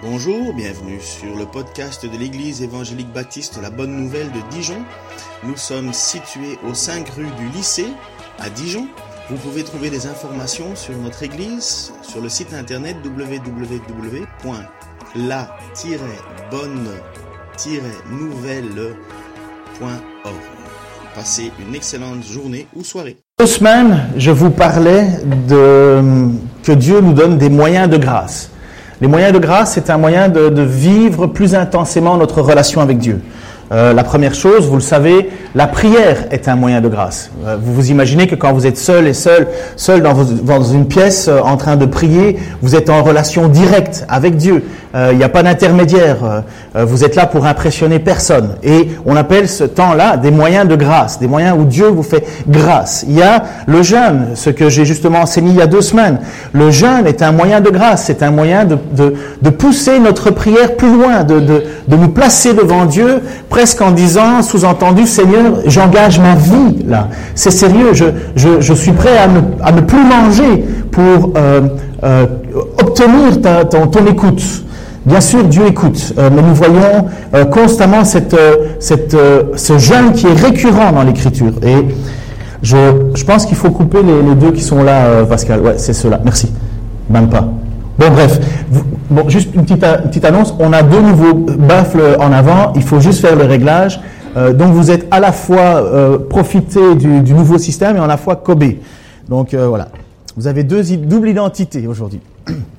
Bonjour, bienvenue sur le podcast de l'Église évangélique baptiste La Bonne Nouvelle de Dijon. Nous sommes situés au 5 rue du lycée à Dijon. Vous pouvez trouver des informations sur notre Église sur le site internet www.la-bonne-nouvelle.org. Passez une excellente journée ou soirée. Deux semaines, je vous parlais de que Dieu nous donne des moyens de grâce. Les moyens de grâce, c'est un moyen de, de, vivre plus intensément notre relation avec Dieu. Euh, la première chose, vous le savez, la prière est un moyen de grâce. Euh, vous vous imaginez que quand vous êtes seul et seul, seul dans, une pièce euh, en train de prier, vous êtes en relation directe avec Dieu. Il n'y a pas d'intermédiaire. vous êtes là pour impressionner personne. Et on appelle ce temps-là des moyens de grâce, des moyens où Dieu vous fait grâce. Il y a le jeûne, ce que j'ai justement enseigné il y a deux semaines. Le jeûne est un moyen de grâce, c'est un moyen de, pousser notre prière plus loin, de nous placer devant Dieu presque en disant, sous-entendu, Seigneur, j'engage ma vie là. C'est sérieux, je, je, je, suis prêt à ne, à plus manger pour euh, euh, obtenir ta, ton, ton, écoute. Bien sûr, Dieu écoute, euh, mais nous voyons constamment cette, cette, ce jeûne qui est récurrent dans l'Écriture. Et je, je pense qu'il faut couper les, les, deux qui sont là, Pascal. Ouais, c'est ceux-là. Merci. Même pas. Bon, bref, bon, juste une petite, annonce. On a deux nouveaux baffles en avant. Il faut juste faire le réglage. Euh, donc, vous êtes à la fois euh, profité du, du, nouveau système et à la fois Kobe. Donc, euh, voilà. Vous avez deux double identité aujourd'hui.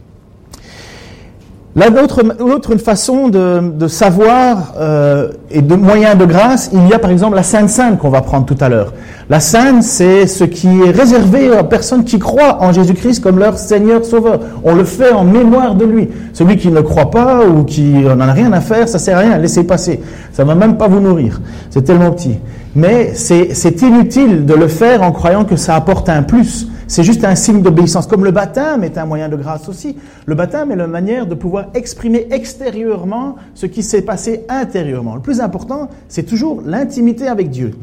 L'autre, façon de, savoir euh, et de moyens de grâce, il y a par exemple la Sainte Sainte qu'on va prendre tout à l'heure. La Sainte, c'est ce qui est réservé aux personnes qui croient en Jésus-Christ comme leur Seigneur Sauveur. On le fait en mémoire de lui. Celui qui ne croit pas ou qui n'en a rien à faire, ça sert à rien, laissez passer. Ça va même pas vous nourrir. C'est tellement petit. Mais c'est inutile de le faire en croyant que ça apporte un plus. C'est juste un signe d'obéissance. Comme le baptême est un moyen de grâce aussi. Le baptême est la manière de pouvoir exprimer extérieurement ce qui s'est passé intérieurement. Le plus important, c'est toujours l'intimité avec Dieu.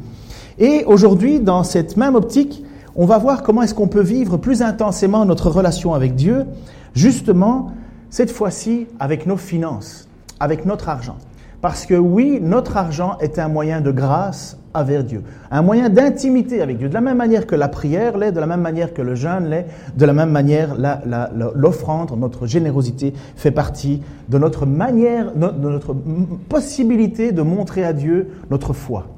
Et aujourd'hui, dans cette même optique, on va voir comment est-ce qu'on peut vivre plus intensément notre relation avec Dieu, justement, cette fois-ci, avec nos finances, avec notre argent. Parce que oui, notre argent est un moyen de grâce envers Dieu, un moyen d'intimité avec Dieu, de la même manière que la prière l'est, de la même manière que le jeûne l'est, de la même manière l'offrande, notre générosité fait partie de notre manière, de notre possibilité de montrer à Dieu notre foi.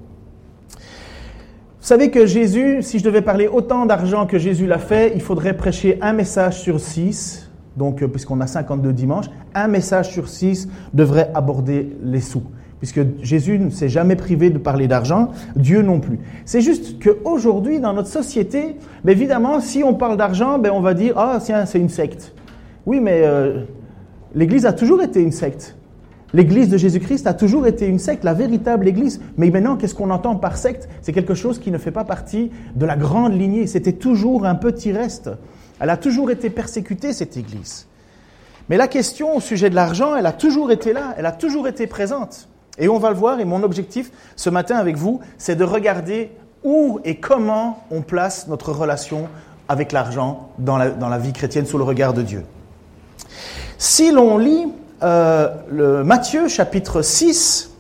Vous savez que Jésus, si je devais parler autant d'argent que Jésus l'a fait, il faudrait prêcher un message sur six, donc puisqu'on a 52 dimanches, un message sur six devrait aborder les sous puisque Jésus ne s'est jamais privé de parler d'argent, Dieu non plus. C'est juste qu'aujourd'hui, dans notre société, mais évidemment, si on parle d'argent, ben on va dire, ah, tiens, c'est une secte. Oui, mais euh, l'Église a toujours été une secte. L'Église de Jésus-Christ a toujours été une secte, la véritable Église. Mais maintenant, qu'est-ce qu'on entend par secte? C'est quelque chose qui ne fait pas partie de la grande lignée. C'était toujours un petit reste. Elle a toujours été persécutée, cette Église. Mais la question au sujet de l'argent, elle a toujours été là, elle a toujours été présente. Et on va le voir, et mon objectif ce matin avec vous, c'est de regarder où et comment on place notre relation avec l'argent dans la, vie chrétienne sous le regard de Dieu. Si l'on lit euh, Matthieu chapitre 6,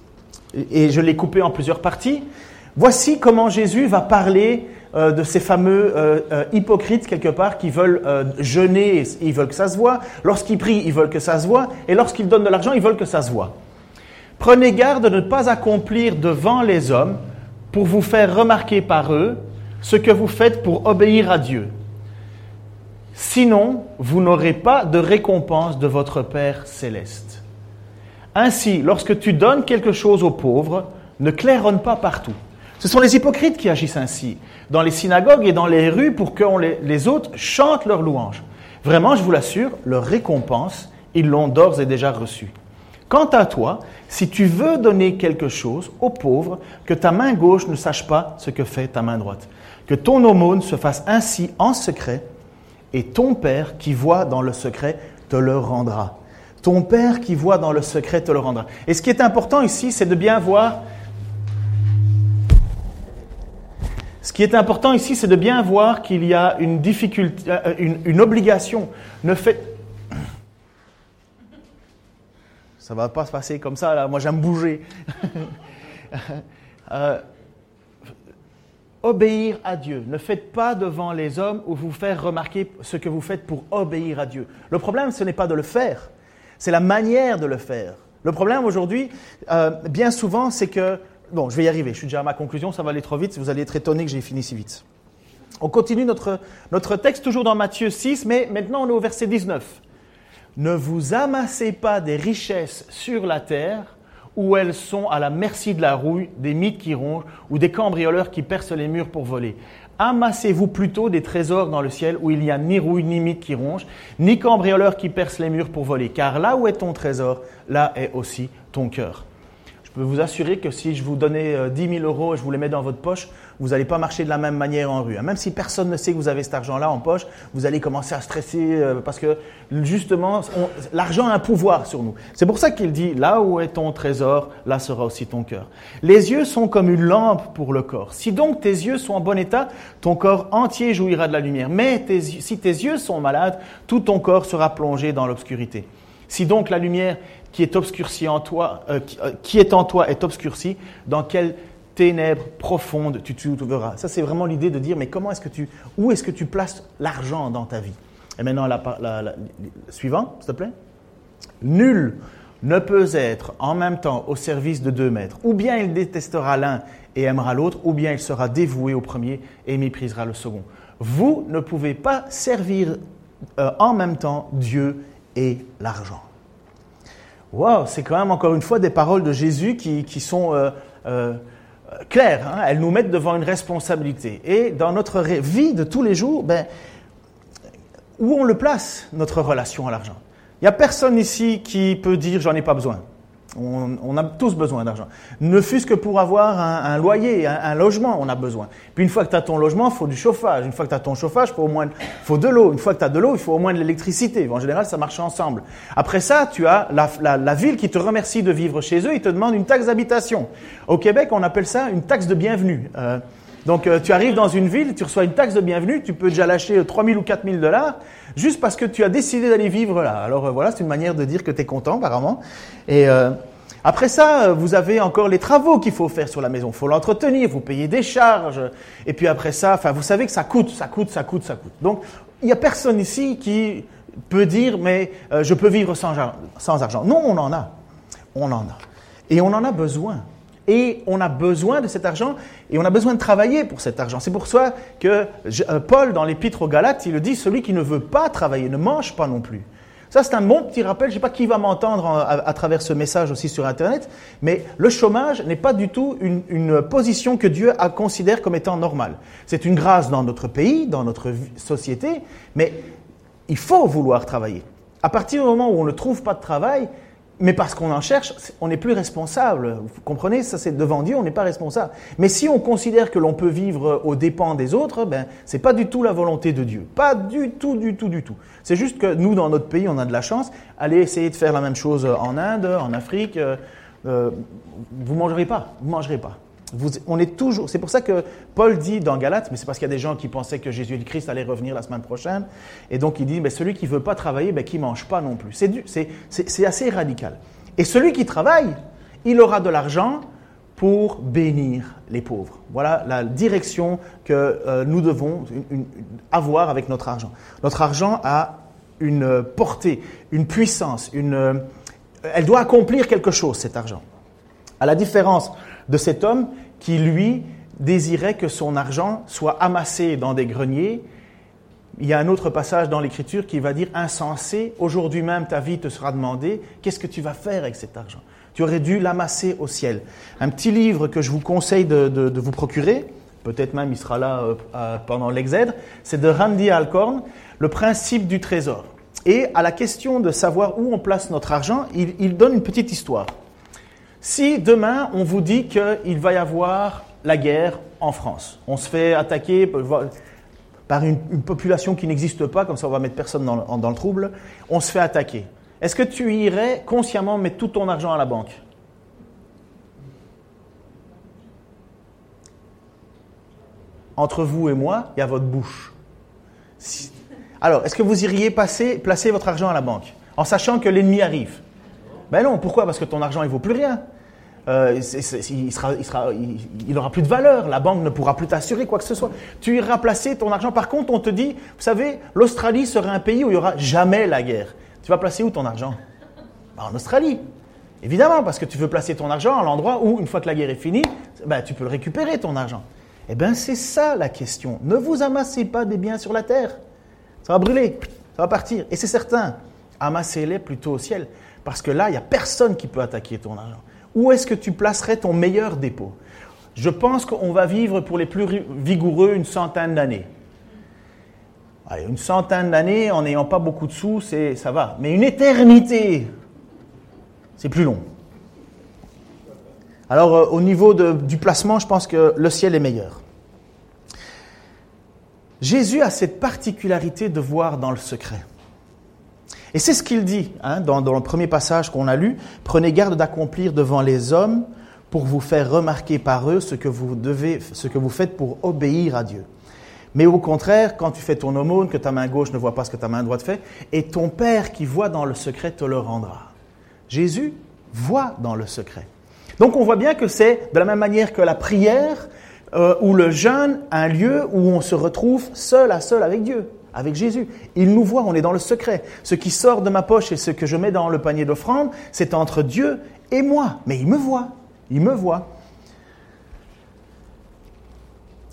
et je l'ai coupé en plusieurs parties, voici comment Jésus va parler euh, de ces fameux euh, euh, hypocrites quelque part qui veulent jeûner, ils veulent que ça se voit, lorsqu'ils prient, ils veulent que ça se voit, et lorsqu'ils donnent de l'argent, ils veulent que ça se voit. Prenez garde de ne pas accomplir devant les hommes, pour vous faire remarquer par eux, ce que vous faites pour obéir à Dieu. Sinon, vous n'aurez pas de récompense de votre Père céleste. Ainsi, lorsque tu donnes quelque chose aux pauvres, ne claironne pas partout. Ce sont les hypocrites qui agissent ainsi, dans les synagogues et dans les rues, pour que les, autres chantent leurs louanges. Vraiment, je vous l'assure, leur récompense, ils l'ont d'ores et déjà reçue. Quant à toi, si tu veux donner quelque chose aux pauvres, que ta main gauche ne sache pas ce que fait ta main droite. Que ton aumône se fasse ainsi en secret, et ton Père qui voit dans le secret te le rendra. Ton Père qui voit dans le secret te le rendra. Et ce qui est important ici, c'est de bien voir... Ce qui est important ici, c'est de bien voir qu'il y a une difficulté, une, une obligation. Ne faites Ça va pas se passer comme ça, là. Moi, j'aime bouger. Euh, obéir à Dieu. Ne faites pas devant les hommes ou vous faire remarquer ce que vous faites pour obéir à Dieu. Le problème, ce n'est pas de le faire, c'est la manière de le faire. Le problème aujourd'hui, euh, bien souvent, c'est que... Bon, je vais y arriver, je suis déjà à ma conclusion, ça va aller trop vite, vous allez être étonné que j'ai fini si vite. On continue notre, notre texte toujours dans Matthieu 6, mais maintenant on est au verset 19. Ne vous amassez pas des richesses sur la terre où elles sont à la merci de la rouille, des mythes qui rongent ou des cambrioleurs qui percent les murs pour voler. Amassez-vous plutôt des trésors dans le ciel où il n'y a ni rouille ni mythe qui rongent, ni cambrioleurs qui percent les murs pour voler. Car là où est ton trésor, là est aussi ton cœur. Peux vous assurer que si je vous donnais 10 euh, 000 euros et je vous les mets dans votre poche, vous n'allez pas marcher de la même manière en rue. Hein. Même si personne ne sait que vous avez cet argent-là en poche, vous allez commencer à stresser euh, parce que justement, l'argent a un pouvoir sur nous. C'est pour ça qu'il dit, là où est ton trésor, là sera aussi ton cœur. Les yeux sont comme une lampe pour le corps. Si donc tes yeux sont en bon état, ton corps entier jouira de la lumière. Mais si tes yeux sont malades, tout ton corps sera plongé dans l'obscurité. Si donc la lumière qui est obscurcie en toi, euh, euh, qui, est en toi est obscurcie, dans quelle ténèbres profondes tu te trouveras. Ça, c'est vraiment l'idée de dire, mais comment est-ce que tu, où est-ce que tu places l'argent dans ta vie? Et maintenant, la, la, suivant, s'il te plaît. Nul ne peut être en même temps au service de deux maîtres. Ou bien il détestera l'un et aimera l'autre, ou bien il sera dévoué au premier et méprisera le second. Vous ne pouvez pas servir euh, en même temps Dieu et l'argent. Wow, c'est quand même encore une fois des paroles de Jésus qui, sont euh, euh, claires. Hein. Elles nous mettent devant une responsabilité. Et dans notre vie de tous les jours, ben, où on le place, notre relation à l'argent? Il n'y a personne ici qui peut dire j'en ai pas besoin. On, a tous besoin d'argent. Ne fût-ce que pour avoir un, loyer, un, logement, on a besoin. Puis une fois que tu as ton logement, il faut du chauffage. Une fois que tu as ton chauffage, il faut au moins faut de l'eau. Une fois que tu as de l'eau, il faut au moins de l'électricité. En général, ça marche ensemble. Après ça, tu as la, ville qui te remercie de vivre chez eux. Ils te demandent une taxe d'habitation. Au Québec, on appelle ça une taxe de bienvenue. Euh, donc euh, tu arrives dans une ville, tu reçois une taxe de bienvenue, tu peux déjà lâcher 3 000 ou 4 000 dollars juste parce que tu as décidé d'aller vivre là. Alors euh, voilà, c'est une manière de dire que tu es content apparemment. Et après ça, vous avez encore les travaux qu'il faut faire sur la maison. Il faut l'entretenir, vous payez des charges. Et puis après ça, enfin vous savez que ça coûte, ça coûte, ça coûte, ça coûte. Donc il n'y a personne ici qui peut dire mais je peux vivre sans, sans argent. Non, on en a. On en a. Et on en a besoin. Et on a besoin de cet argent et on a besoin de travailler pour cet argent. C'est pour ça que euh, Paul, dans l'Épître aux Galates, il le dit, celui qui ne veut pas travailler ne mange pas non plus. Ça, c'est un bon petit rappel. Je ne sais pas qui va m'entendre à, travers ce message aussi sur Internet, mais le chômage n'est pas du tout une, position que Dieu a considère comme étant normale. C'est une grâce dans notre pays, dans notre société, mais il faut vouloir travailler. À partir du moment où on ne trouve pas de travail, mais parce qu'on en cherche, on n'est plus responsable. Vous comprenez Ça, c'est devant Dieu, on n'est pas responsable. Mais si on considère que l'on peut vivre aux dépens des autres, ben, c'est pas du tout la volonté de Dieu. Pas du tout, du tout, du tout. C'est juste que nous, dans notre pays, on a de la chance. Allez essayer de faire la même chose en Inde, en Afrique. Euh, euh vous mangerez pas. Vous mangerez pas on est toujours. C'est pour ça que Paul dit dans Galates, mais c'est parce qu'il y a des gens qui pensaient que Jésus et le Christ allaient revenir la semaine prochaine, et donc il dit, mais celui qui veut pas travailler, ben, qui mange pas non plus. C'est assez radical. Et celui qui travaille, il aura de l'argent pour bénir les pauvres. Voilà la direction que euh, nous devons avoir avec notre argent. Notre argent a une portée, une puissance, une, elle doit accomplir quelque chose, cet argent. À la différence de cet homme qui, lui, désirait que son argent soit amassé dans des greniers. Il y a un autre passage dans l'Écriture qui va dire insensé, aujourd'hui même ta vie te sera demandée, qu'est-ce que tu vas faire avec cet argent? Tu aurais dû l'amasser au ciel. Un petit livre que je vous conseille de, vous procurer, peut-être même il sera là euh, pendant l'exèdre, c'est de Randy Alcorn, Le principe du trésor. Et à la question de savoir où on place notre argent, il donne une petite histoire. Si demain on vous dit qu'il va y avoir la guerre en France, on se fait attaquer par une, population qui n'existe pas, comme ça on va mettre personne dans, le trouble, on se fait attaquer. Est-ce que tu irais consciemment mettre tout ton argent à la banque? Entre vous et moi, il y a votre bouche. Alors, est-ce que vous iriez placer votre argent à la banque en sachant que l'ennemi arrive? Ben non, pourquoi? Parce que ton argent, il vaut plus rien. Euh, il, sera, il, sera, il, aura plus de valeur, la banque ne pourra plus t'assurer quoi que ce soit. Tu iras placer ton argent. Par contre, on te dit, vous savez, l'Australie serait un pays où il n'y aura jamais la guerre. Tu vas placer où ton argent? Ben, En Australie. Évidemment, parce que tu veux placer ton argent à l'endroit où, une fois que la guerre est finie, ben, tu peux le récupérer, ton argent. Eh bien, c'est ça la question. Ne vous amassez pas des biens sur la terre. Ça va brûler, ça va partir. Et c'est certain, amassez-les plutôt au ciel. Parce que là, il n'y a personne qui peut attaquer ton argent. Où est-ce que tu placerais ton meilleur dépôt? Je pense qu'on va vivre pour les plus vigoureux une centaine d'années. une centaine d'années en n'ayant pas beaucoup de sous, ça va. Mais une éternité, c'est plus long. Alors euh, au niveau du placement, je pense que le ciel est meilleur. Jésus a cette particularité de voir dans le secret. Et c'est ce qu'il dit hein, dans, le premier passage qu'on a lu. Prenez garde d'accomplir devant les hommes pour vous faire remarquer par eux ce que vous devez, ce que vous faites pour obéir à Dieu. Mais au contraire, quand tu fais ton aumône, que ta main gauche ne voit pas ce que ta main droite fait, et ton Père qui voit dans le secret te le rendra. Jésus voit dans le secret. Donc on voit bien que c'est de la même manière que la prière euh, ou le jeûne, un lieu où on se retrouve seul à seul avec Dieu avec Jésus. Il nous voit, on est dans le secret. Ce qui sort de ma poche et ce que je mets dans le panier d'offrande, c'est entre Dieu et moi. Mais il me voit, il me voit.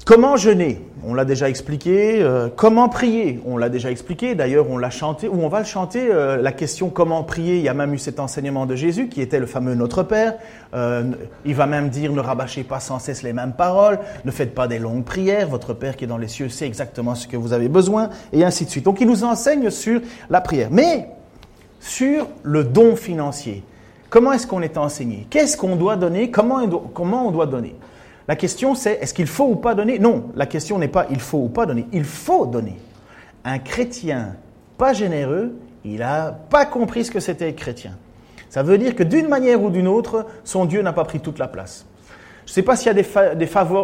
Comment jeûner? On l'a déjà expliqué. Euh, comment prier? On l'a déjà expliqué. D'ailleurs, on l'a chanté, ou on va le chanter. Euh, la question comment prier, il y a même eu cet enseignement de Jésus qui était le fameux Notre Père. Euh, il va même dire ne rabâchez pas sans cesse les mêmes paroles, ne faites pas des longues prières. Votre Père qui est dans les cieux sait exactement ce que vous avez besoin, et ainsi de suite. Donc, il nous enseigne sur la prière. Mais sur le don financier, comment est-ce qu'on est enseigné? Qu'est-ce qu'on doit donner? Comment on doit donner? La question c'est est-ce qu'il faut ou pas donner? Non, la question n'est pas il faut ou pas donner, il faut donner. Un chrétien pas généreux, il n'a pas compris ce que c'était être chrétien. Ça veut dire que d'une manière ou d'une autre, son Dieu n'a pas pris toute la place. Je ne sais pas s'il y a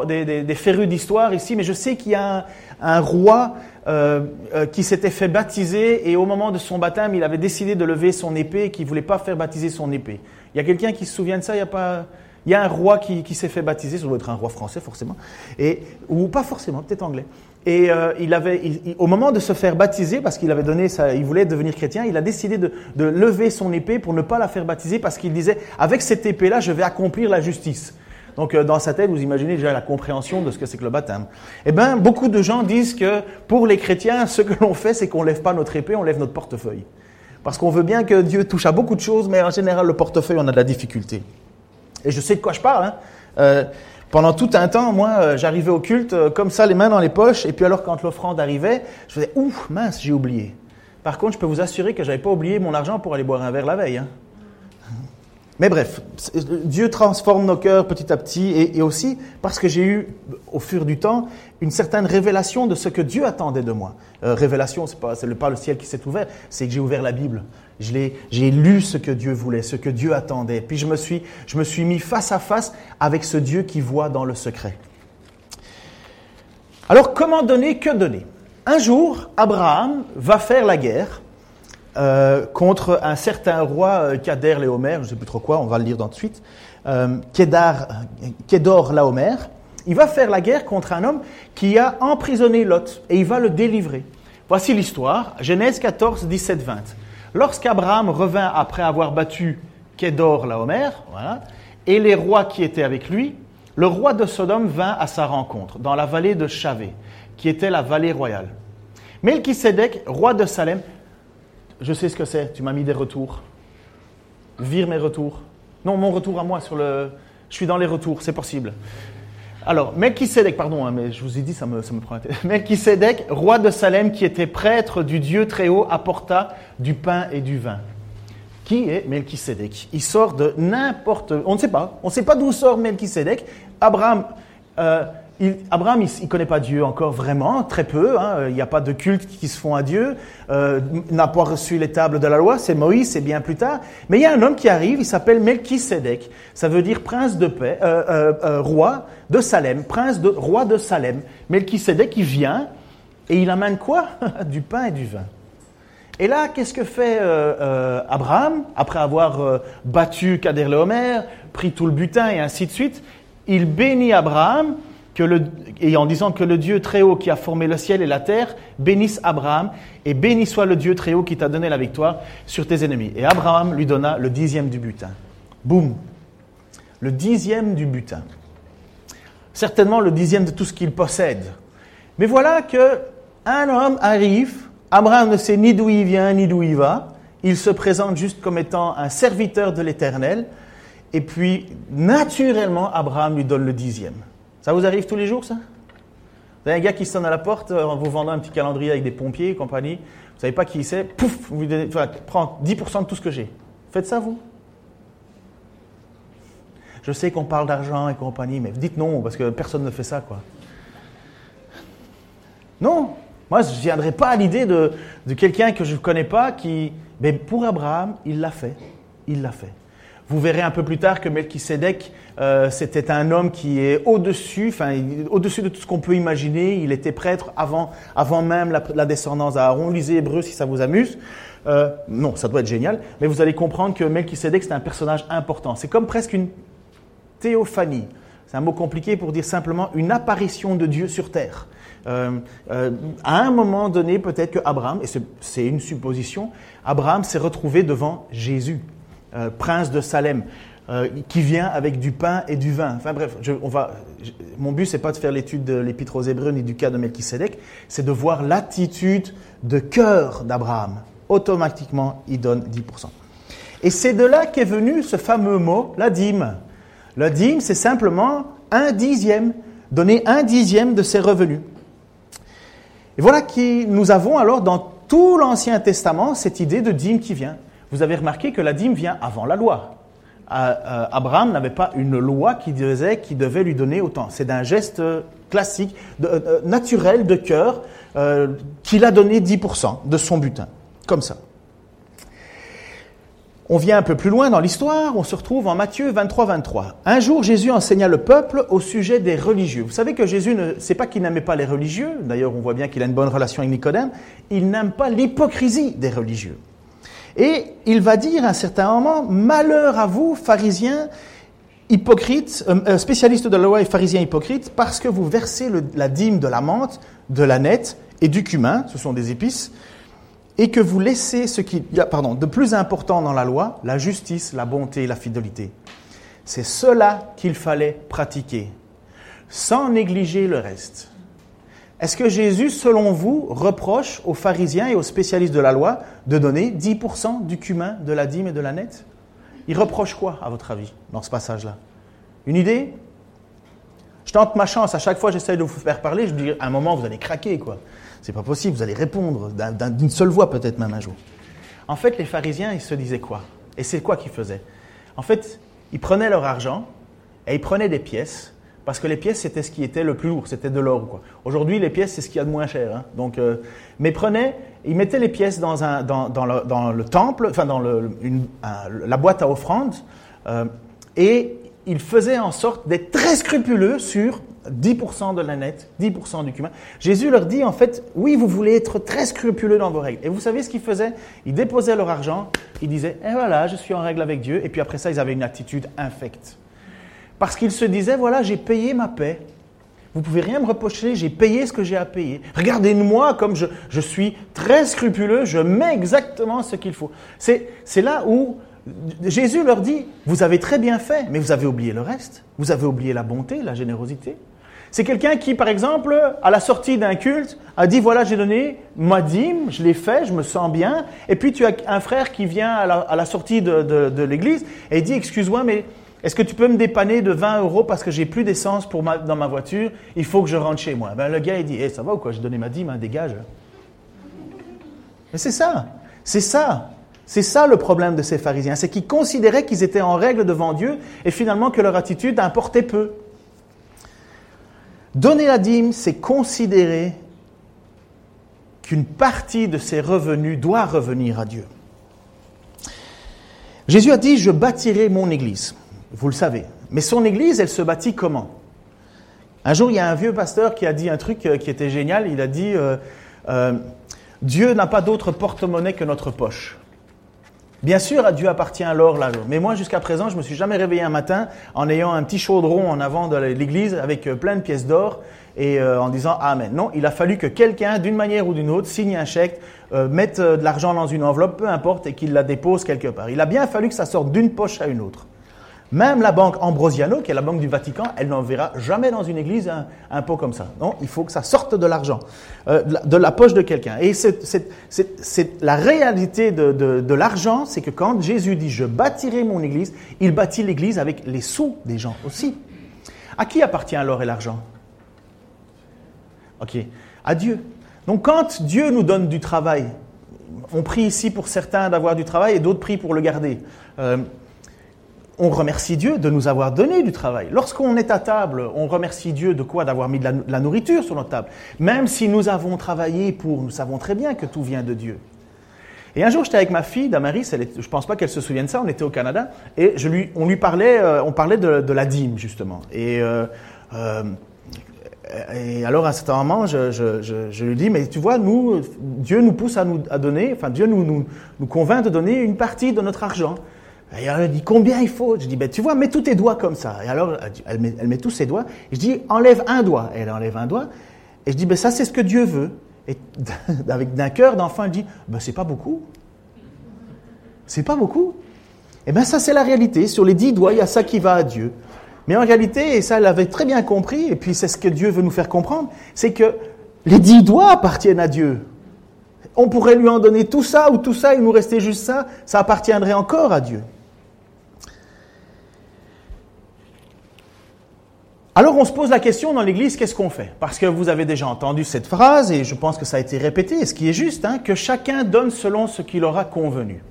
des, des, férus d'histoire ici, mais je sais qu'il y a un, roi euh, euh, qui s'était fait baptiser et au moment de son baptême, il avait décidé de lever son épée et qu'il ne voulait pas faire baptiser son épée. Il y a quelqu'un qui se souvient de ça? Il n'y a pas il y a un roi qui, s'est fait baptiser, ça doit être un roi français forcément, et, ou pas forcément, peut-être anglais. Et euh, il avait, au moment de se faire baptiser, parce qu'il avait donné, il voulait devenir chrétien, il a décidé de, lever son épée pour ne pas la faire baptiser, parce qu'il disait, avec cette épée-là, je vais accomplir la justice. Donc euh, dans sa tête, vous imaginez déjà la compréhension de ce que c'est que le baptême. Eh bien, beaucoup de gens disent que pour les chrétiens, ce que l'on fait, c'est qu'on lève pas notre épée, on lève notre portefeuille. Parce qu'on veut bien que Dieu touche à beaucoup de choses, mais en général, le portefeuille, on a de la difficulté. Et je sais de quoi je parle. Hein. Euh, pendant tout un temps, moi, euh, j'arrivais au culte euh, comme ça, les mains dans les poches, et puis alors quand l'offrande arrivait, je faisais ouf, mince, j'ai oublié. Par contre, je peux vous assurer que j'avais pas oublié mon argent pour aller boire un verre la veille. Hein. Mais bref, Dieu transforme nos cœurs petit à petit et, aussi parce que j'ai eu, au fur du temps, une certaine révélation de ce que Dieu attendait de moi. Révélation, ce n'est pas, pas, le ciel qui s'est ouvert, c'est que j'ai ouvert la Bible. J'ai lu ce que Dieu voulait, ce que Dieu attendait. Puis je me, suis, je me suis mis face à face avec ce Dieu qui voit dans le secret. Alors comment donner Que donner? Un jour, Abraham va faire la guerre euh, contre un certain roi euh, Léomer, je ne sais plus trop quoi, on va le lire dans de suite, euh, Kédor Laomer. Il va faire la guerre contre un homme qui a emprisonné Lot et il va le délivrer. Voici l'histoire, Genèse 14, 17, 20. Lorsqu'Abraham revint après avoir battu Kédor Laomer, voilà, et les rois qui étaient avec lui, le roi de Sodome vint à sa rencontre dans la vallée de Chavé, qui était la vallée royale. Melchisedec, roi de Salem, je sais ce que c'est, tu m'as mis des retours. Vire mes retours. Non, mon retour à moi sur le. Je suis dans les retours, c'est possible. Alors, Melchisedec, pardon, hein, mais je vous ai dit, ça me, ça me prend la tête. Melchisedec, roi de Salem, qui était prêtre du Dieu très haut, apporta du pain et du vin. Qui est Melchisedec? Il sort de n'importe. On ne sait pas. On ne sait pas d'où sort Melchisedec. Abraham. Euh, Abraham, il ne connaît pas Dieu encore vraiment, très peu. Hein. il n'y a pas de culte qui se font à Dieu. Euh, n'a pas reçu les tables de la loi. C'est Moïse, c'est bien plus tard. Mais il y a un homme qui arrive. Il s'appelle Melchisedec. Ça veut dire prince de paix, euh, euh, roi de Salem, prince de roi de Salem. Melchisedec, il vient et il amène quoi? Du pain et du vin. Et là, qu'est-ce que fait Abraham? Après avoir battu Kader Leomer, pris tout le butin et ainsi de suite Il bénit Abraham et en disant que le Dieu très haut qui a formé le ciel et la terre bénisse Abraham et béni soit le Dieu très haut qui t'a donné la victoire sur tes ennemis. Et Abraham lui donna le dixième du butin. Boum, le dixième du butin. Certainement le dixième de tout ce qu'il possède. Mais voilà que un homme arrive, Abraham ne sait ni d'où il vient ni d'où il va, il se présente juste comme étant un serviteur de l'Éternel, et puis naturellement Abraham lui donne le dixième. Ça vous arrive tous les jours, ça? Vous avez un gars qui sonne à la porte en vous vendant un petit calendrier avec des pompiers et compagnie. Vous savez pas qui c'est. Pouf, vous donnez, enfin, prends 10% de tout ce que j'ai. Faites ça, vous Je sais qu'on parle d'argent et compagnie, mais dites non, parce que personne ne fait ça, quoi. Non, moi, je ne viendrai pas à l'idée de, de quelqu'un que je ne connais pas qui... Mais pour Abraham, il l'a fait. Il l'a fait. Vous verrez un peu plus tard que Melchisedec, euh, c'était un homme qui est au-dessus, enfin, au-dessus de tout ce qu'on peut imaginer. Il était prêtre avant, avant même la, descendance d'Aaron. Lisez Hébreu si ça vous amuse. Euh, non, ça doit être génial. Mais vous allez comprendre que Melchisedec, c'est un personnage important. C'est comme presque une théophanie. C'est un mot compliqué pour dire simplement une apparition de Dieu sur terre. Euh, à un moment donné, peut-être que Abraham, et c'est une supposition, Abraham s'est retrouvé devant Jésus, euh, prince de Salem, euh, qui vient avec du pain et du vin. Enfin bref, on va, mon but c'est pas de faire l'étude de l'épître aux Hébreux ni du cas de Melchisédek, c'est de voir l'attitude de cœur d'Abraham. Automatiquement, il donne 10%. Et c'est de là qu'est venu ce fameux mot, la dîme. La dîme, c'est simplement un dixième, donner un dixième de ses revenus. Et voilà que nous avons alors dans tout l'Ancien Testament cette idée de dîme qui vient. Vous avez remarqué que la dîme vient avant la loi. Euh, Abraham n'avait pas une loi qui disait qu'il devait lui donner autant. C'est d'un geste classique, euh, naturel, de cœur, euh, qu'il a donné 10% de son butin. Comme ça. On vient un peu plus loin dans l'histoire, on se retrouve en Matthieu 23, 23. Un jour, Jésus enseigna le peuple au sujet des religieux. Vous savez que Jésus, ne c'est pas qu'il n'aimait pas les religieux, d'ailleurs on voit bien qu'il a une bonne relation avec Nicodème, il n'aime pas l'hypocrisie des religieux. Et il va dire à un certain moment, malheur à vous, pharisiens, hypocrites, euh, spécialistes de la loi et pharisiens hypocrites, parce que vous versez la dîme de la menthe, de la nette et du cumin, ce sont des épices, et que vous laissez ce qui pardon, de plus important dans la loi, la justice, la bonté et la fidélité. C'est cela qu'il fallait pratiquer, sans négliger le reste. Est-ce que Jésus, selon vous, reproche aux pharisiens et aux spécialistes de la loi de donner 10% du cumin, de la dîme et de la nette? Il reproche quoi, à votre avis, dans ce passage-là? Une idée? Je tente ma chance, à chaque fois j'essaye de vous faire parler, je dis, à un moment vous allez craquer, quoi. C'est pas possible, vous allez répondre d'une seule voix peut-être même un jour. En fait, les pharisiens, ils se disaient quoi? Et c'est quoi qu'ils faisaient? En fait, ils prenaient leur argent et ils prenaient des pièces parce que les pièces, c'était ce qui était le plus lourd, c'était de l'or. Aujourd'hui, les pièces, c'est ce qu'il y a de moins cher. Hein. Donc, euh, mais prenaient, ils mettaient les pièces dans, un, dans, le, temple, enfin dans la boîte à offrande, euh, et ils faisaient en sorte d'être très scrupuleux sur 10% de la nette, 10% du cumin. Jésus leur dit en fait, oui, vous voulez être très scrupuleux dans vos règles. Et vous savez ce qu'ils faisaient? Ils déposaient leur argent, ils disaient, et voilà, je suis en règle avec Dieu. Et puis après ça, ils avaient une attitude infecte. Parce qu'ils se disaient, voilà, j'ai payé ma paix. Vous pouvez rien me reprocher, j'ai payé ce que j'ai à payer. Regardez-moi comme je, je, suis très scrupuleux, je mets exactement ce qu'il faut. C'est là où Jésus leur dit, vous avez très bien fait, mais vous avez oublié le reste. Vous avez oublié la bonté, la générosité. C'est quelqu'un qui, par exemple, à la sortie d'un culte, a dit, voilà, j'ai donné ma dîme, je l'ai fait, je me sens bien. Et puis tu as un frère qui vient à la, à la sortie de, de, de l'église et dit, excuse-moi, mais est-ce que tu peux me dépanner de 20 euros parce que j'ai plus d'essence pour dans ma voiture? Il faut que je rentre chez moi. Ben, le gars, il dit, hey, ça va ou quoi? J'ai donné ma dîme, hein, dégage. Mais c'est ça. C'est ça. C'est ça le problème de ces pharisiens. C'est qu'ils considéraient qu'ils étaient en règle devant Dieu et finalement que leur attitude importait peu. Donner la dîme, c'est considérer qu'une partie de ses revenus doit revenir à Dieu. Jésus a dit, je bâtirai mon église. Vous le savez. Mais son église, elle se bâtit comment? Un jour, il y a un vieux pasteur qui a dit un truc euh, qui était génial. Il a dit, euh, euh, Dieu n'a pas d'autre porte-monnaie que notre poche. Bien sûr, à Dieu appartient l'or, l'argent. Mais moi, jusqu'à présent, je me suis jamais réveillé un matin en ayant un petit chaudron en avant de l'église avec plein de pièces d'or et en disant Amen. Non, il a fallu que quelqu'un, d'une manière ou d'une autre, signe un chèque, mette de l'argent dans une enveloppe, peu importe, et qu'il la dépose quelque part. Il a bien fallu que ça sorte d'une poche à une autre. Même la banque Ambrosiano, qui est la banque du Vatican, elle n'enverra jamais dans une église un, pot comme ça. Non, il faut que ça sorte de l'argent, euh, de, la poche de quelqu'un. Et c'est la réalité de, l'argent, c'est que quand Jésus dit je bâtirai mon église, il bâtit l'église avec les sous des gens aussi. À qui appartient l'or et l'argent? Ok, à Dieu. Donc quand Dieu nous donne du travail, on prie ici pour certains d'avoir du travail et d'autres prient pour le garder. Euh, on remercie Dieu de nous avoir donné du travail. Lorsqu'on est à table, on remercie Dieu de quoi? D'avoir mis de la, nourriture sur notre table. Même si nous avons travaillé pour, nous savons très bien que tout vient de Dieu. Et un jour, j'étais avec ma fille, Damaris, je ne pense pas qu'elle se souvienne de ça, on était au Canada, et je lui, on lui parlait, euh, on parlait de, la dîme, justement. Et, euh, euh, et alors, à un certain moment, je, lui dis, mais tu vois, nous, Dieu nous pousse à, nous, à donner, enfin, Dieu nous, nous convainc de donner une partie de notre argent. Et elle dit combien il faut? Je dis ben tu vois mets tous tes doigts comme ça. Et alors elle met, tous ses doigts. Et je dis enlève un doigt. Et elle enlève un doigt. Et je dis ben ça c'est ce que Dieu veut. Et avec d'un cœur d'enfant elle dit ben c'est pas beaucoup. C'est pas beaucoup. Et eh ben ça c'est la réalité. Sur les dix doigts il y a ça qui va à Dieu. Mais en réalité et ça elle avait très bien compris. Et puis c'est ce que Dieu veut nous faire comprendre, c'est que les dix doigts appartiennent à Dieu. On pourrait lui en donner tout ça ou tout ça, il nous restait juste ça, ça appartiendrait encore à Dieu. Alors on se pose la question dans l'Église, qu'est-ce qu'on fait? Parce que vous avez déjà entendu cette phrase, et je pense que ça a été répété, ce qui est juste, hein, que chacun donne selon ce qu'il aura convenu.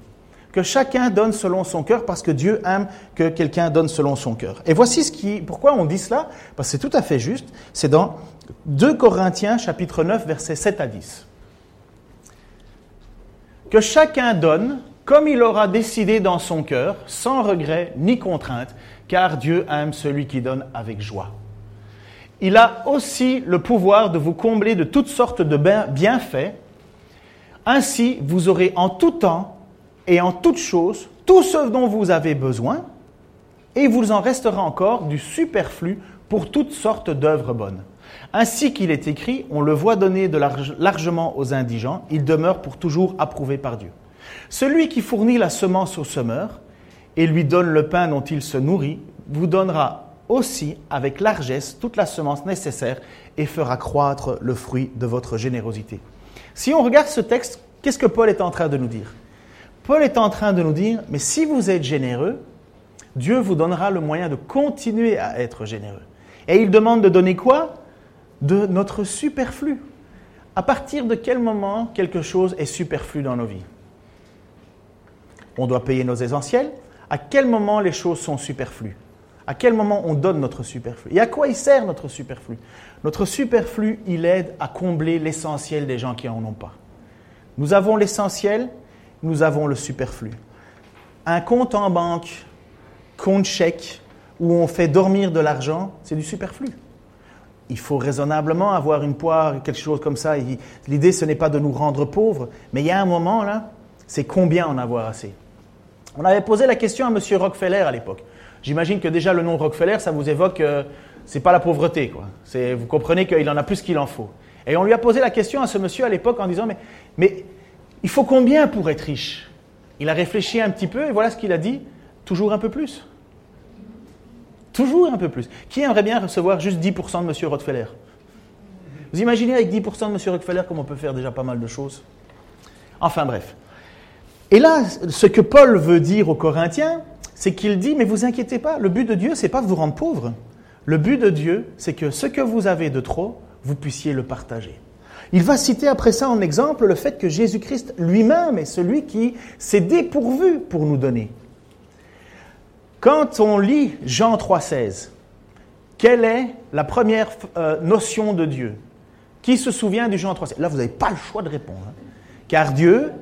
Que chacun donne selon son cœur, parce que Dieu aime que quelqu'un donne selon son cœur. Et voici ce qui, pourquoi on dit cela? Parce que c'est tout à fait juste. C'est dans 2 Corinthiens chapitre 9, versets 7 à 10. Que chacun donne comme il aura décidé dans son cœur, sans regret ni contrainte, car Dieu aime celui qui donne avec joie. Il a aussi le pouvoir de vous combler de toutes sortes de bienfaits. Ainsi, vous aurez en tout temps et en toutes choses tout ce dont vous avez besoin, et il vous en restera encore du superflu pour toutes sortes d'œuvres bonnes. Ainsi qu'il est écrit, on le voit donner de largement aux indigents, il demeure pour toujours approuvé par Dieu. Celui qui fournit la semence au semeur, et lui donne le pain dont il se nourrit, vous donnera aussi avec largesse toute la semence nécessaire et fera croître le fruit de votre générosité. Si on regarde ce texte, qu'est-ce que Paul est en train de nous dire? Paul est en train de nous dire, mais si vous êtes généreux, Dieu vous donnera le moyen de continuer à être généreux. Et il demande de donner quoi? De notre superflu. À partir de quel moment quelque chose est superflu dans nos vies? On doit payer nos essentiels, à quel moment les choses sont superflues? À quel moment on donne notre superflu? Et à quoi il sert notre superflu? Notre superflu, il aide à combler l'essentiel des gens qui n'en ont pas. Nous avons l'essentiel, nous avons le superflu. Un compte en banque, compte chèque, où on fait dormir de l'argent, c'est du superflu. Il faut raisonnablement avoir une poire, quelque chose comme ça. L'idée, ce n'est pas de nous rendre pauvres, mais il y a un moment là, c'est combien en avoir assez? On avait posé la question à M. Rockefeller à l'époque. J'imagine que déjà le nom Rockefeller, ça vous évoque, euh, c'est pas la pauvreté, quoi. Vous comprenez qu'il en a plus qu'il en faut. Et on lui a posé la question à ce monsieur à l'époque en disant, mais, mais il faut combien pour être riche? Il a réfléchi un petit peu et voilà ce qu'il a dit, toujours un peu plus. Toujours un peu plus. Qui aimerait bien recevoir juste 10% de M. Rockefeller? Vous imaginez avec 10% de M. Rockefeller comme on peut faire déjà pas mal de choses? Enfin bref. Et là, ce que Paul veut dire aux Corinthiens, c'est qu'il dit, mais vous inquiétez pas, le but de Dieu, c'est pas vous rendre pauvre. Le but de Dieu, c'est que ce que vous avez de trop, vous puissiez le partager. Il va citer après ça en exemple le fait que Jésus-Christ lui-même est celui qui s'est dépourvu pour nous donner. Quand on lit Jean 3,16, quelle est la première euh, notion de Dieu? Qui se souvient du Jean 3,16 Là, vous n'avez pas le choix de répondre. Hein. Car Dieu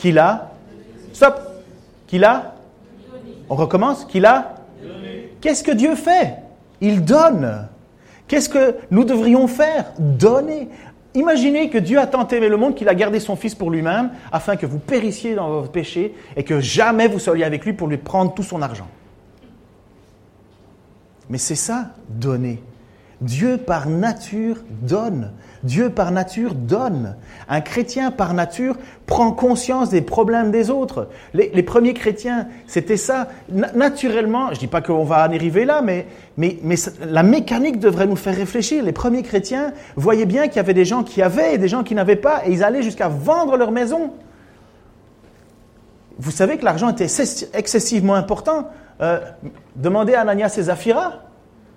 qu'il a Stop Qu'il a On recommence Qu'il a Qu'est-ce que Dieu fait? Il donne. Qu'est-ce que nous devrions faire? Donner. Imaginez que Dieu a tant aimé le monde qu'il a gardé son Fils pour lui-même, afin que vous périssiez dans vos péchés et que jamais vous soyez avec lui pour lui prendre tout son argent. Mais c'est ça, donner. Dieu par nature donne. Dieu par nature donne. Un chrétien par nature prend conscience des problèmes des autres. Les, premiers chrétiens, c'était ça. naturellement, je ne dis pas qu'on va en arriver là, mais, la mécanique devrait nous faire réfléchir. Les premiers chrétiens voyaient bien qu'il y avait des gens qui avaient et des gens qui n'avaient pas, et ils allaient jusqu'à vendre leur maison. Vous savez que l'argent était excessivement important. Euh, demandez à Ananias et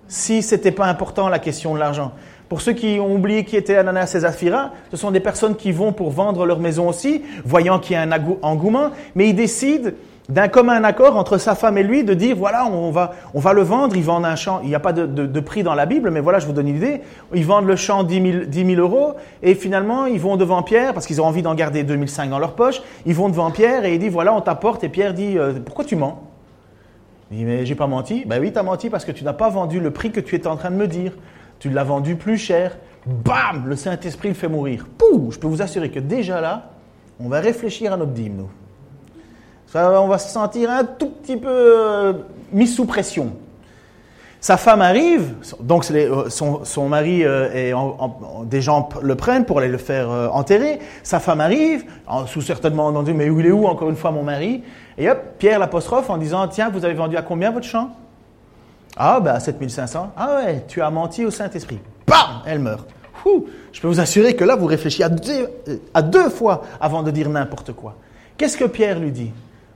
si ce n'était pas important la question de l'argent. Pour ceux qui ont oublié qui était Ananias et Zaphira, ce sont des personnes qui vont pour vendre leur maison aussi, voyant qu'il y a un engouement, mais ils décident d'un commun accord entre sa femme et lui de dire voilà, on va, on va le vendre, ils vendent un champ, il n'y a pas de, de, prix dans la Bible, mais voilà, je vous donne une idée, ils vendent le champ 10 000, euros et finalement ils vont devant Pierre parce qu'ils ont envie d'en garder 2005 dans leur poche, ils vont devant Pierre et il dit voilà, on t'apporte et Pierre dit euh, pourquoi tu mens? Il dit, mais j'ai pas menti. Ben oui, tu as menti parce que tu n'as pas vendu le prix que tu étais en train de me dire. Tu l'as vendu plus cher. Bam Le Saint-Esprit le fait mourir. Pouh Je peux vous assurer que déjà là, on va réfléchir à notre dîme, nous. on va se sentir un tout petit peu euh, mis sous pression. Sa femme arrive, donc euh, son, mari euh, des gens le prennent pour aller le faire enterrer. Sa femme arrive, sous certainement entendu, mais où il est où encore une fois mon mari? Et hop, Pierre l'apostrophe en disant Tiens, vous avez vendu à combien votre champ? Ah, ben à 7500. Ah ouais, tu as menti au Saint-Esprit. Bam Elle meurt. je peux vous assurer que là, vous réfléchissez à deux, à deux fois avant de dire n'importe quoi. Qu'est-ce que Pierre lui dit?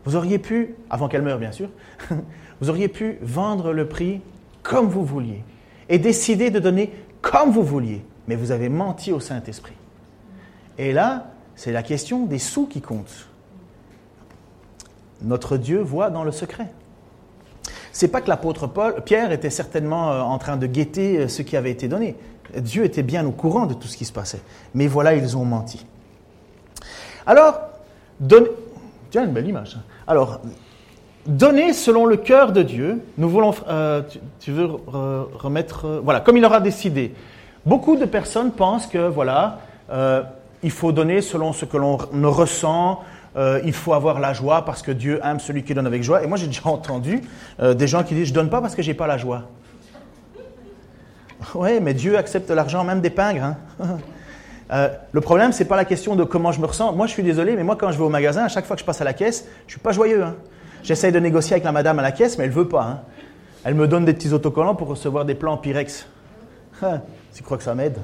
Vous auriez pu, avant qu'elle meure bien sûr, vous auriez pu vendre le prix comme vous vouliez et décider de donner comme vous vouliez, mais vous avez menti au Saint-Esprit. Et là, c'est la question des sous qui comptent. Notre Dieu voit dans le secret. C'est pas que l'apôtre Paul, Pierre était certainement euh, en train de guetter euh, ce qui avait été donné. Dieu était bien au courant de tout ce qui se passait. Mais voilà, ils ont menti. Alors, donner. Tu as une belle image. Hein. Alors, donner selon le cœur de Dieu. Nous voulons. Euh, tu, veux remettre. voilà, comme il aura décidé. Beaucoup de personnes pensent que, voilà, il faut donner selon ce que l'on ressent, euh, il faut avoir la joie parce que Dieu aime celui qui donne avec joie. Et moi, j'ai déjà entendu euh, des gens qui disent, je donne pas parce que j'ai pas la joie. Oui, mais Dieu accepte l'argent même des pingres. Hein. Euh, le problème, c'est pas la question de comment je me ressens. Moi, je suis désolé, mais moi, quand je vais au magasin, à chaque fois que je passe à la caisse, je suis pas joyeux. Hein. J'essaye de négocier avec la madame à la caisse, mais elle veut pas. Hein. Elle me donne des petits autocollants pour recevoir des plans Pyrex. tu crois que ça m'aide?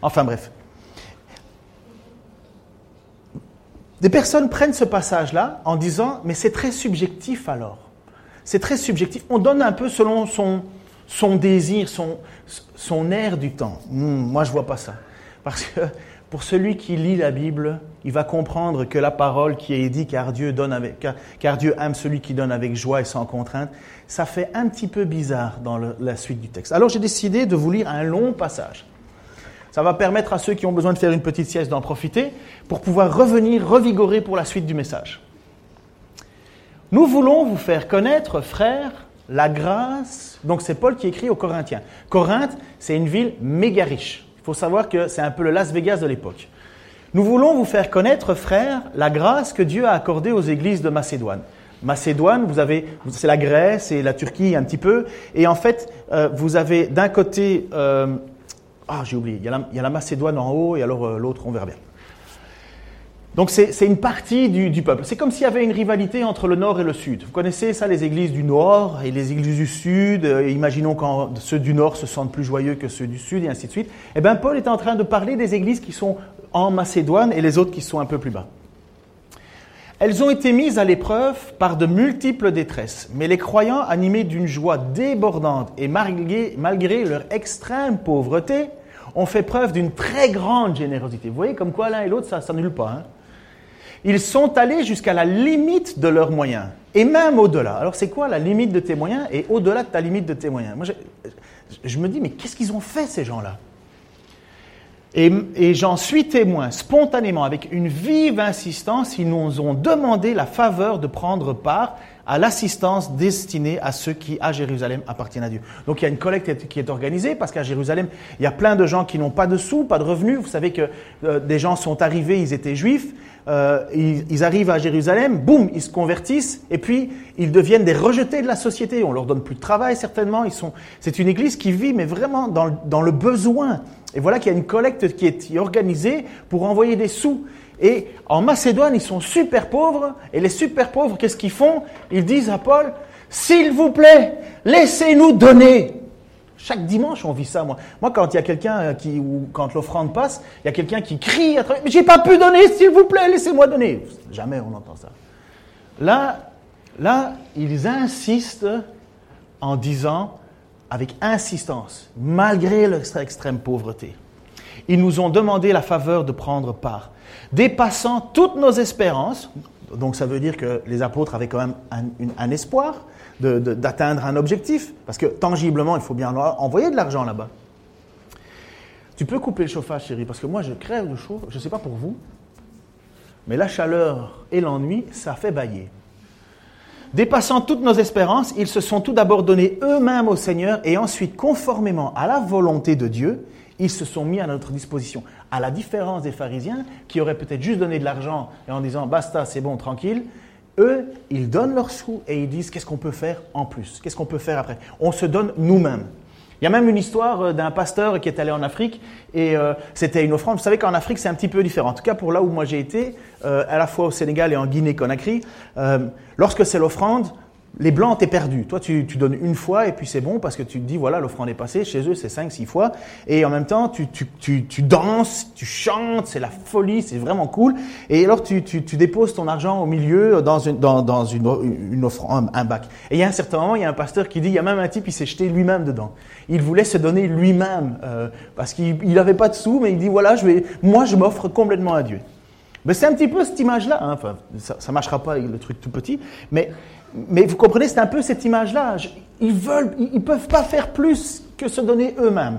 Enfin bref. Des personnes prennent ce passage-là en disant, mais c'est très subjectif alors. C'est très subjectif. On donne un peu selon son, désir, son, air du temps. Hmm, moi, je vois pas ça. Parce que pour celui qui lit la Bible, il va comprendre que la parole qui est dit car Dieu, donne avec, car, Dieu aime celui qui donne avec joie et sans contrainte, ça fait un petit peu bizarre dans la suite du texte. Alors j'ai décidé de vous lire un long passage. Ça va permettre à ceux qui ont besoin de faire une petite sieste d'en profiter pour pouvoir revenir revigorer pour la suite du message. Nous voulons vous faire connaître, frères, la grâce. Donc c'est Paul qui écrit aux Corinthiens. Corinthe, c'est une ville méga riche. Il faut savoir que c'est un peu le Las Vegas de l'époque. Nous voulons vous faire connaître, frères, la grâce que Dieu a accordée aux églises de Macédoine. Macédoine, vous avez, c'est la Grèce et la Turquie un petit peu, et en fait, euh, vous avez d'un côté euh, ah, j'ai oublié. Il y, a la, Macédoine en haut et alors euh, l'autre, on verra bien. Donc c'est une partie du, peuple. C'est comme s'il y avait une rivalité entre le nord et le sud. Vous connaissez ça, les églises du nord et les églises du sud. Euh, imaginons quand ceux du nord se sentent plus joyeux que ceux du sud et ainsi de suite. Eh bien, Paul est en train de parler des églises qui sont en Macédoine et les autres qui sont un peu plus bas. Elles ont été mises à l'épreuve par de multiples détresses, mais les croyants, animés d'une joie débordante et malgré, leur extrême pauvreté, ont fait preuve d'une très grande générosité. Vous voyez comme quoi l'un et l'autre, ça ne s'annule pas. Hein. Ils sont allés jusqu'à la limite de leurs moyens, et même au-delà. Alors c'est quoi la limite de tes moyens et au-delà de ta limite de tes moyens? Moi, je me dis, mais qu'est-ce qu'ils ont fait ces gens-là? Et, et j'en suis témoin, spontanément, avec une vive insistance, ils nous ont demandé la faveur de prendre part à l'assistance destinée à ceux qui, à Jérusalem, appartiennent à Dieu. Donc il y a une collecte qui est organisée parce qu'à Jérusalem, il y a plein de gens qui n'ont pas de sous, pas de revenus. Vous savez que euh, des gens sont arrivés, ils étaient juifs, euh, ils, arrivent à Jérusalem, boum, ils se convertissent et puis ils deviennent des rejetés de la société. On leur donne plus de travail certainement. C'est une église qui vit, mais vraiment dans, dans le besoin. Et voilà qu'il y a une collecte qui est organisée pour envoyer des sous. Et en Macédoine, ils sont super pauvres. Et les super pauvres, qu'est-ce qu'ils font? Ils disent à Paul, s'il vous plaît, laissez-nous donner. Chaque dimanche, on vit ça. Moi, moi quand il y a quelqu'un qui, ou quand l'offrande passe, il y a quelqu'un qui crie à travers, mais j'ai pas pu donner, s'il vous plaît, laissez-moi donner. Jamais on entend ça. Là, là, ils insistent en disant, avec insistance, malgré leur extrême pauvreté, ils nous ont demandé la faveur de prendre part dépassant toutes nos espérances. Donc ça veut dire que les apôtres avaient quand même un, espoir d'atteindre un objectif, parce que tangiblement, il faut bien envoyer de l'argent là-bas. Tu peux couper le chauffage, chérie, parce que moi, je crève de chaud, je ne sais pas pour vous, mais la chaleur et l'ennui, ça fait bailler. Dépassant toutes nos espérances, ils se sont tout d'abord donnés eux-mêmes au Seigneur et ensuite, conformément à la volonté de Dieu, ils se sont mis à notre disposition. À la différence des pharisiens qui auraient peut-être juste donné de l'argent et en disant basta, c'est bon, tranquille, eux, ils donnent leurs sous et ils disent qu'est-ce qu'on peut faire en plus? Qu'est-ce qu'on peut faire après? On se donne nous-mêmes. Il y a même une histoire euh, d'un pasteur qui est allé en Afrique et euh, c'était une offrande. Vous savez qu'en Afrique, c'est un petit peu différent. En tout cas, pour là où moi j'ai été, euh, à la fois au Sénégal et en Guinée-Conakry, lorsque c'est l'offrande, les blancs, t'es perdu. Toi, tu, tu, donnes une fois et puis c'est bon parce que tu te dis, voilà, l'offrande est passée. Chez eux, c'est cinq, six fois. Et en même temps, tu, tu, tu, danses, tu chantes, c'est la folie, c'est vraiment cool. Et alors, tu, tu, déposes ton argent au milieu dans, une, dans, dans une, une offrande, un bac. Et il y a un certain moment, il y a un pasteur qui dit, il y a même un type, il s'est jeté lui-même dedans. Il voulait se donner lui-même euh, parce qu'il n'avait pas de sous, mais il dit, voilà, je vais, moi, je m'offre complètement à Dieu. Mais c'est un petit peu cette image-là. Hein. Enfin, ça ne marchera pas le truc tout petit, mais mais vous comprenez, c'est un peu cette image-là. Ils veulent, ils peuvent pas faire plus que se donner eux-mêmes.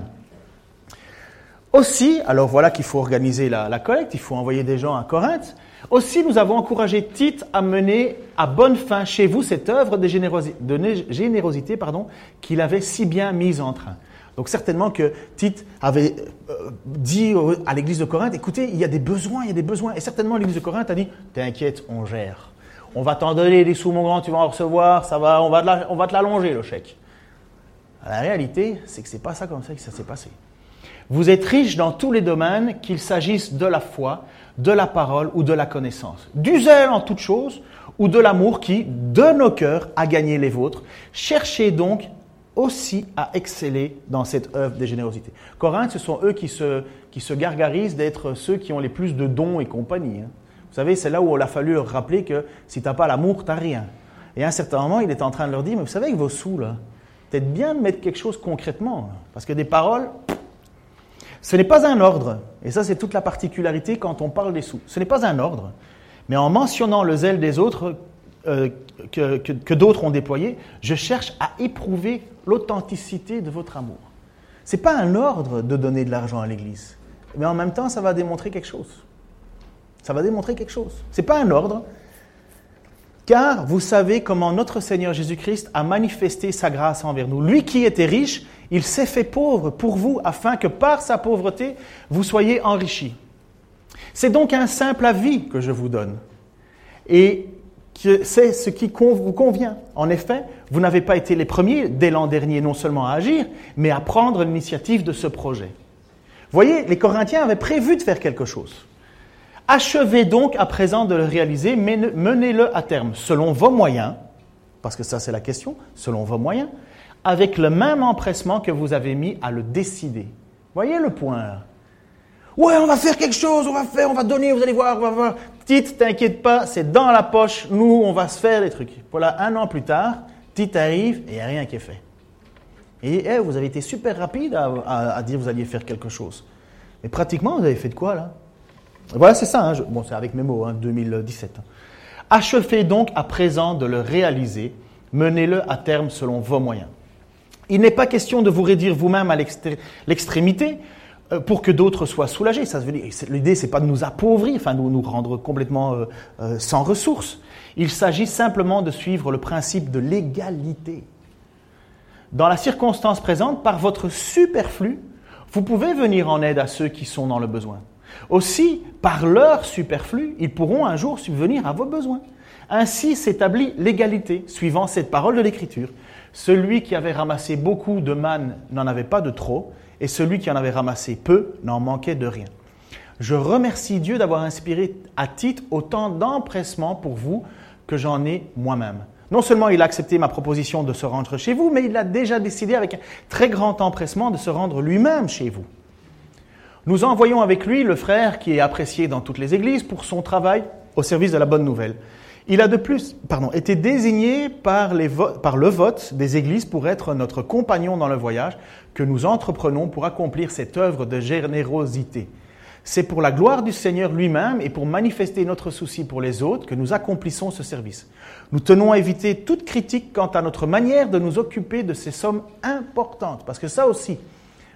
Aussi, alors voilà qu'il faut organiser la, collecte, il faut envoyer des gens à Corinthe. Aussi, nous avons encouragé Tite à mener à bonne fin chez vous cette œuvre de générosité, de générosité pardon, qu'il avait si bien mise en train. Donc certainement que Tite avait euh, dit à l'église de Corinthe, écoutez, il y a des besoins, il y a des besoins. Et certainement l'église de Corinthe a dit, t'inquiète, on gère on va t'en donner des sous, mon grand, tu vas en recevoir, ça va, on va, te on va te l'allonger, le chèque. La réalité, c'est que ce n'est pas ça comme ça que ça s'est passé. Vous êtes riche dans tous les domaines, qu'il s'agisse de la foi, de la parole ou de la connaissance, du zèle en toutes choses ou de l'amour qui, de nos cœurs, a gagné les vôtres. Cherchez donc aussi à exceller dans cette œuvre de générosité. Corinthe, ce sont eux qui se, qui se gargarisent d'être ceux qui ont les plus de dons et compagnie. Hein. Vous savez, c'est là où il a fallu leur rappeler que si tu n'as pas l'amour, tu n'as rien. Et à un certain moment, il est en train de leur dire, mais vous savez, avec vos sous, là, peut-être bien de mettre quelque chose concrètement. Parce que des paroles, ce n'est pas un ordre. Et ça, c'est toute la particularité quand on parle des sous. Ce n'est pas un ordre. Mais en mentionnant le zèle des autres euh, que, que d'autres ont déployé, je cherche à éprouver l'authenticité de votre amour. Ce n'est pas un ordre de donner de l'argent à l'Église. Mais en même temps, ça va démontrer quelque chose. Ça va démontrer quelque chose. Ce n'est pas un ordre. Car vous savez comment notre Seigneur Jésus-Christ a manifesté sa grâce envers nous. Lui qui était riche, il s'est fait pauvre pour vous afin que par sa pauvreté, vous soyez enrichis. C'est donc un simple avis que je vous donne. Et c'est ce qui vous convient. En effet, vous n'avez pas été les premiers dès l'an dernier non seulement à agir, mais à prendre l'initiative de ce projet. Voyez, les Corinthiens avaient prévu de faire quelque chose. Achevez donc à présent de le réaliser, menez-le à terme selon vos moyens, parce que ça c'est la question, selon vos moyens, avec le même empressement que vous avez mis à le décider. Voyez le point Ouais, on va faire quelque chose, on va faire, on va donner, vous allez voir, on va voir. Tite, t'inquiète pas, c'est dans la poche, nous, on va se faire des trucs. Voilà, un an plus tard, Tite arrive et il n'y a rien qui est fait. Et eh, vous avez été super rapide à, à dire que vous alliez faire quelque chose. Mais pratiquement, vous avez fait de quoi là? Voilà, c'est ça. Hein, bon, c'est avec mes mots, 2017. Hein. Achevez donc à présent de le réaliser. Menez-le à terme selon vos moyens. Il n'est pas question de vous réduire vous-même à l'extrémité. Euh, pour que d'autres soient soulagés. Ça veut dire, l'idée, c'est pas de nous appauvrir, enfin, de nous rendre complètement euh, euh, sans ressources. Il s'agit simplement de suivre le principe de l'égalité. Dans la circonstance présente, par votre superflu, vous pouvez venir en aide à ceux qui sont dans le besoin. Aussi, par leur superflu, ils pourront un jour subvenir à vos besoins. Ainsi s'établit l'égalité, suivant cette parole de l'Écriture. Celui qui avait ramassé beaucoup de manne n'en avait pas de trop, et celui qui en avait ramassé peu n'en manquait de rien. Je remercie Dieu d'avoir inspiré à titre autant d'empressement pour vous que j'en ai moi-même. Non seulement il a accepté ma proposition de se rendre chez vous, mais il a déjà décidé avec un très grand empressement de se rendre lui-même chez vous. Nous envoyons avec lui le frère qui est apprécié dans toutes les églises pour son travail au service de la bonne nouvelle. Il a de plus pardon, été désigné par, le vote des églises pour être notre compagnon dans le voyage que nous entreprenons pour accomplir cette œuvre de générosité. C'est pour la gloire du Seigneur lui-même et pour manifester notre souci pour les autres que nous accomplissons ce service. Nous tenons à éviter toute critique quant à notre manière de nous occuper de ces sommes importantes, parce que ça aussi,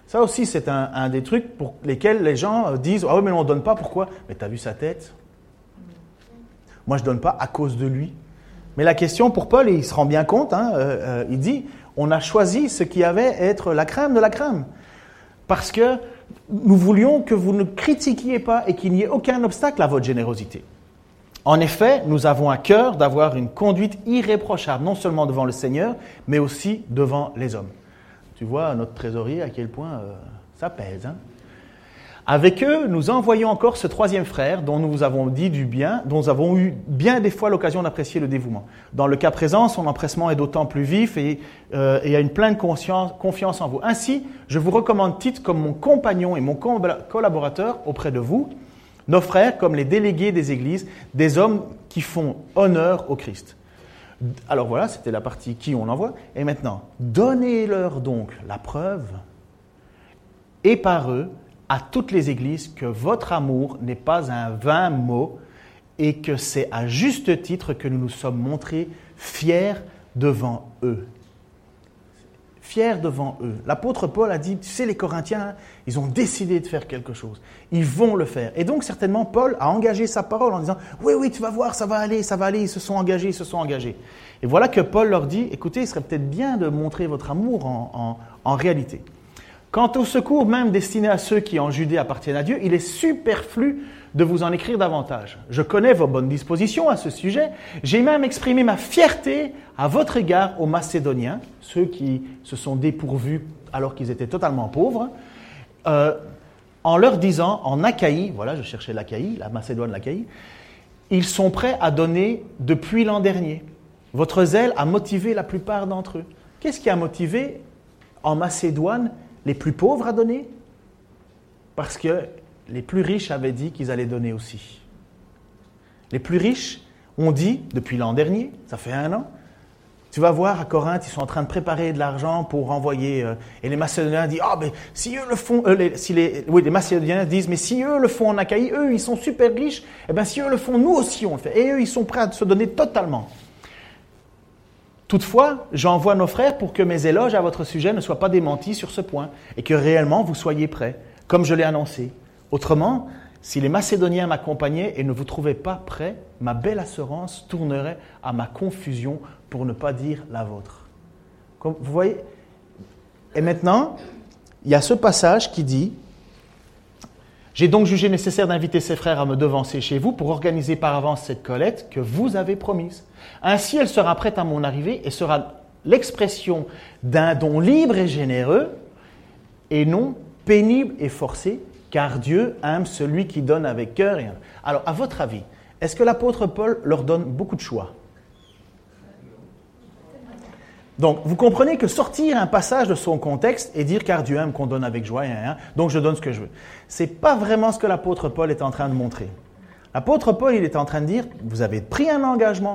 ça aussi c'est un, des trucs pour lesquels les gens disent ah oui mais on ne donne pas pourquoi? Mais tu as vu sa tête? Moi, je ne donne pas à cause de lui. Mais la question pour Paul, il se rend bien compte, hein, euh, euh, il dit, on a choisi ce qui avait être la crème de la crème. Parce que nous voulions que vous ne critiquiez pas et qu'il n'y ait aucun obstacle à votre générosité. En effet, nous avons à cœur d'avoir une conduite irréprochable, non seulement devant le Seigneur, mais aussi devant les hommes. Tu vois, notre trésorier, à quel point euh, ça pèse. Hein avec eux, nous envoyons encore ce troisième frère dont nous avons dit du bien, dont nous avons eu bien des fois l'occasion d'apprécier le dévouement. Dans le cas présent, son empressement est d'autant plus vif et, euh, a une pleine confiance en vous. Ainsi, je vous recommande Tite comme mon compagnon et mon collaborateur auprès de vous, nos frères comme les délégués des églises, des hommes qui font honneur au Christ. Alors voilà, c'était la partie qui on envoie. Et maintenant, donnez-leur donc la preuve, et par eux, à toutes les églises que votre amour n'est pas un vain mot et que c'est à juste titre que nous nous sommes montrés fiers devant eux. Fiers devant eux. L'apôtre Paul a dit, tu sais, les Corinthiens, ils ont décidé de faire quelque chose. Ils vont le faire. Et donc, certainement, Paul a engagé sa parole en disant, oui, oui, tu vas voir, ça va aller, ça va aller. Ils se sont engagés, ils se sont engagés. Et voilà que Paul leur dit, écoutez, il serait peut-être bien de montrer votre amour en, en réalité. Quant au secours même destiné à ceux qui en Judée appartiennent à Dieu, il est superflu de vous en écrire davantage. Je connais vos bonnes dispositions à ce sujet. J'ai même exprimé ma fierté à votre égard aux Macédoniens, ceux qui se sont dépourvus alors qu'ils étaient totalement pauvres, euh, en leur disant en Achaïe, voilà, je cherchais l'Achaïe, la Macédoine, l'Achaïe, ils sont prêts à donner depuis l'an dernier. Votre zèle a motivé la plupart d'entre eux. Qu'est-ce qui a motivé en Macédoine les plus pauvres à donner? Parce que les plus riches avaient dit qu'ils allaient donner aussi. Les plus riches ont dit, depuis l'an dernier, ça fait un an, tu vas voir à Corinthe, ils sont en train de préparer de l'argent pour envoyer. Euh, et les Macédoniens disent Ah, ben si eux le font, euh, les, oui, les Macédoniens disent Mais si eux le font en Achaïe, eux ils sont super riches, eh bien si eux le font, nous aussi on le fait. Et eux ils sont prêts à se donner totalement. Toutefois, j'envoie nos frères pour que mes éloges à votre sujet ne soient pas démentis sur ce point et que réellement vous soyez prêts, comme je l'ai annoncé. Autrement, si les Macédoniens m'accompagnaient et ne vous trouvaient pas prêts, ma belle assurance tournerait à ma confusion pour ne pas dire la vôtre. Vous voyez Et maintenant, il y a ce passage qui dit j'ai donc jugé nécessaire d'inviter ses frères à me devancer chez vous pour organiser par avance cette collecte que vous avez promise. Ainsi, elle sera prête à mon arrivée et sera l'expression d'un don libre et généreux et non pénible et forcé, car Dieu aime celui qui donne avec cœur. Alors, à votre avis, est-ce que l'apôtre Paul leur donne beaucoup de choix? Donc, vous comprenez que sortir un passage de son contexte et dire car Dieu aime qu'on donne avec joie, hein, donc je donne ce que je veux, c'est pas vraiment ce que l'apôtre Paul est en train de montrer. L'apôtre Paul, il est en train de dire, vous avez pris un engagement,